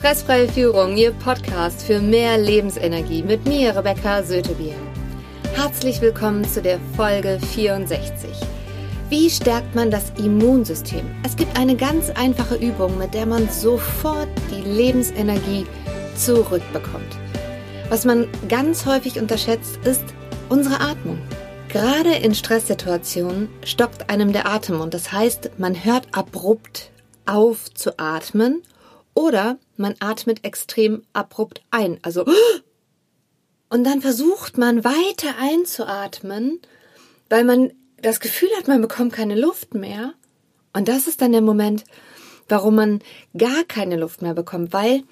Stressfreie Führung, Ihr Podcast für mehr Lebensenergie mit mir, Rebecca Sötebier. Herzlich willkommen zu der Folge 64. Wie stärkt man das Immunsystem? Es gibt eine ganz einfache Übung, mit der man sofort die Lebensenergie zurückbekommt. Was man ganz häufig unterschätzt, ist unsere Atmung. Gerade in Stresssituationen stockt einem der Atem und das heißt, man hört abrupt auf zu atmen oder man atmet extrem abrupt ein, also und dann versucht man weiter einzuatmen, weil man das Gefühl hat, man bekommt keine Luft mehr. Und das ist dann der Moment, warum man gar keine Luft mehr bekommt, weil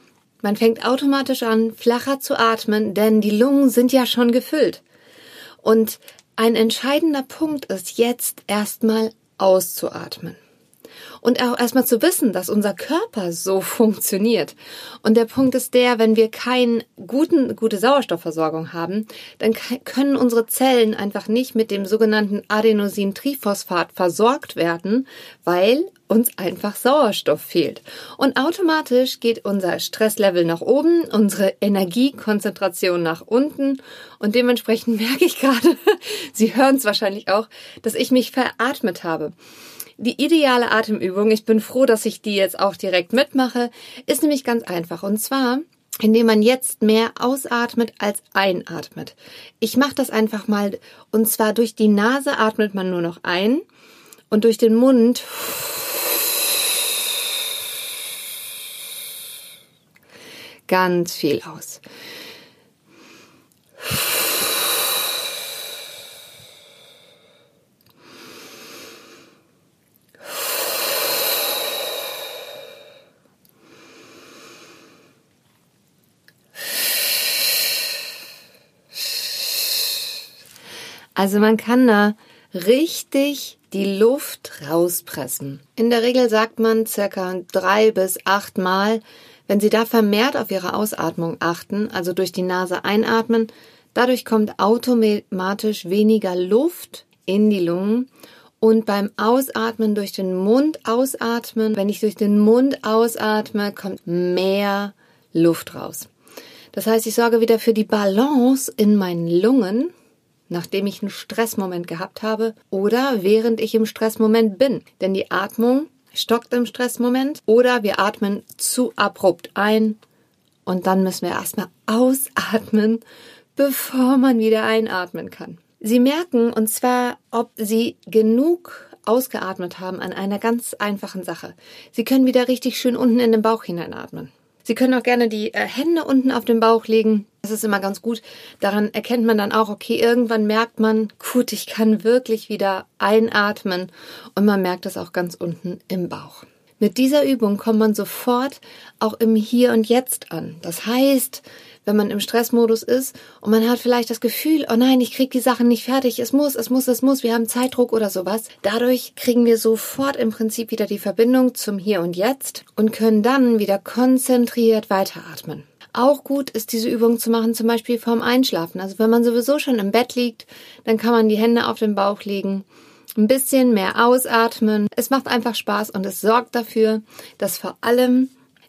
man fängt automatisch an, flacher zu atmen, denn die Lungen sind ja schon gefüllt. Und ein entscheidender Punkt ist jetzt erstmal auszuatmen und auch erstmal zu wissen, dass unser Körper so funktioniert. Und der Punkt ist der, wenn wir keine guten, gute Sauerstoffversorgung haben, dann können unsere Zellen einfach nicht mit dem sogenannten Adenosintriphosphat versorgt werden, weil uns einfach Sauerstoff fehlt. Und automatisch geht unser Stresslevel nach oben, unsere Energiekonzentration nach unten und dementsprechend merke ich gerade, Sie hören es wahrscheinlich auch, dass ich mich veratmet habe. Die ideale Atemübung, ich bin froh, dass ich die jetzt auch direkt mitmache, ist nämlich ganz einfach. Und zwar, indem man jetzt mehr ausatmet als einatmet. Ich mache das einfach mal. Und zwar durch die Nase atmet man nur noch ein und durch den Mund ganz viel aus. Also man kann da richtig die Luft rauspressen. In der Regel sagt man circa drei bis acht Mal, wenn Sie da vermehrt auf Ihre Ausatmung achten, also durch die Nase einatmen, dadurch kommt automatisch weniger Luft in die Lungen und beim Ausatmen durch den Mund ausatmen, wenn ich durch den Mund ausatme, kommt mehr Luft raus. Das heißt, ich sorge wieder für die Balance in meinen Lungen nachdem ich einen Stressmoment gehabt habe oder während ich im Stressmoment bin. Denn die Atmung stockt im Stressmoment oder wir atmen zu abrupt ein und dann müssen wir erstmal ausatmen, bevor man wieder einatmen kann. Sie merken, und zwar, ob Sie genug ausgeatmet haben an einer ganz einfachen Sache. Sie können wieder richtig schön unten in den Bauch hineinatmen. Sie können auch gerne die äh, Hände unten auf den Bauch legen. Das ist immer ganz gut. Daran erkennt man dann auch, okay, irgendwann merkt man, gut, ich kann wirklich wieder einatmen und man merkt das auch ganz unten im Bauch. Mit dieser Übung kommt man sofort auch im Hier und Jetzt an. Das heißt, wenn man im Stressmodus ist und man hat vielleicht das Gefühl, oh nein, ich krieg die Sachen nicht fertig, es muss, es muss, es muss, wir haben Zeitdruck oder sowas. Dadurch kriegen wir sofort im Prinzip wieder die Verbindung zum Hier und Jetzt und können dann wieder konzentriert weiteratmen. Auch gut ist diese Übung zu machen, zum Beispiel vorm Einschlafen. Also wenn man sowieso schon im Bett liegt, dann kann man die Hände auf den Bauch legen ein bisschen mehr ausatmen. Es macht einfach Spaß und es sorgt dafür, dass vor allem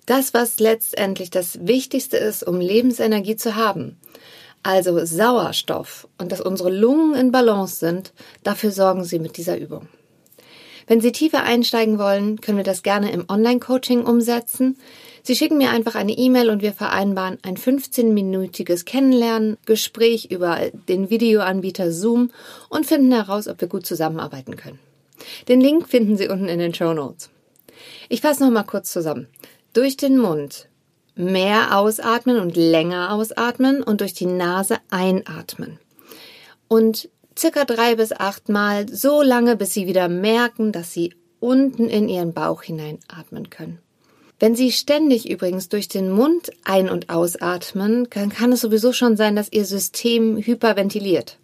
das, was letztendlich das Wichtigste ist, um Lebensenergie zu haben, also Sauerstoff und dass unsere Lungen in Balance sind, dafür sorgen Sie mit dieser Übung. Wenn Sie tiefer einsteigen wollen, können wir das gerne im Online-Coaching umsetzen. Sie schicken mir einfach eine E-Mail und wir vereinbaren ein 15-minütiges Kennenlernen-Gespräch über den Videoanbieter Zoom und finden heraus, ob wir gut zusammenarbeiten können. Den Link finden Sie unten in den Show Notes. Ich fasse noch mal kurz zusammen durch den Mund mehr ausatmen und länger ausatmen und durch die Nase einatmen. Und circa drei bis acht Mal so lange, bis Sie wieder merken, dass Sie unten in Ihren Bauch hineinatmen können. Wenn Sie ständig übrigens durch den Mund ein- und ausatmen, dann kann es sowieso schon sein, dass Ihr System hyperventiliert.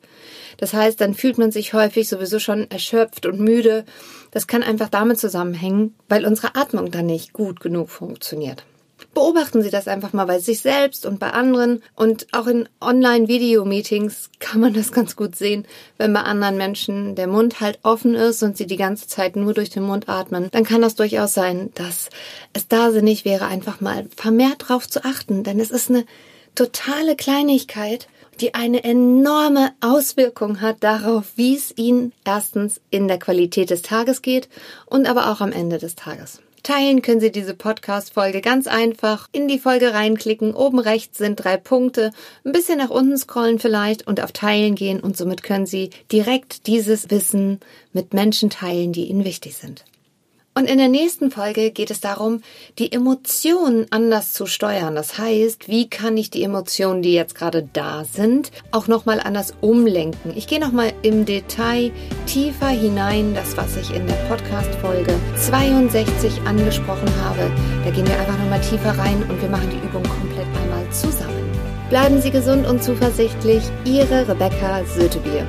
Das heißt, dann fühlt man sich häufig sowieso schon erschöpft und müde. Das kann einfach damit zusammenhängen, weil unsere Atmung dann nicht gut genug funktioniert. beobachten Sie das einfach mal bei sich selbst und bei anderen. Und auch in Online-Video-Meetings kann man das ganz gut sehen. Wenn bei anderen Menschen der Mund halt offen ist und sie die ganze Zeit nur durch den Mund atmen, dann kann das durchaus sein, dass es da sinnig wäre, einfach mal vermehrt drauf zu achten. Denn es ist eine totale Kleinigkeit, die eine enorme Auswirkung hat darauf, wie es Ihnen erstens in der Qualität des Tages geht und aber auch am Ende des Tages. Teilen können Sie diese Podcast-Folge ganz einfach in die Folge reinklicken. Oben rechts sind drei Punkte. Ein bisschen nach unten scrollen vielleicht und auf Teilen gehen und somit können Sie direkt dieses Wissen mit Menschen teilen, die Ihnen wichtig sind. Und in der nächsten Folge geht es darum, die Emotionen anders zu steuern. Das heißt, wie kann ich die Emotionen, die jetzt gerade da sind, auch nochmal anders umlenken? Ich gehe nochmal im Detail tiefer hinein, das, was ich in der Podcast-Folge 62 angesprochen habe. Da gehen wir einfach nochmal tiefer rein und wir machen die Übung komplett einmal zusammen. Bleiben Sie gesund und zuversichtlich. Ihre Rebecca Sötebier.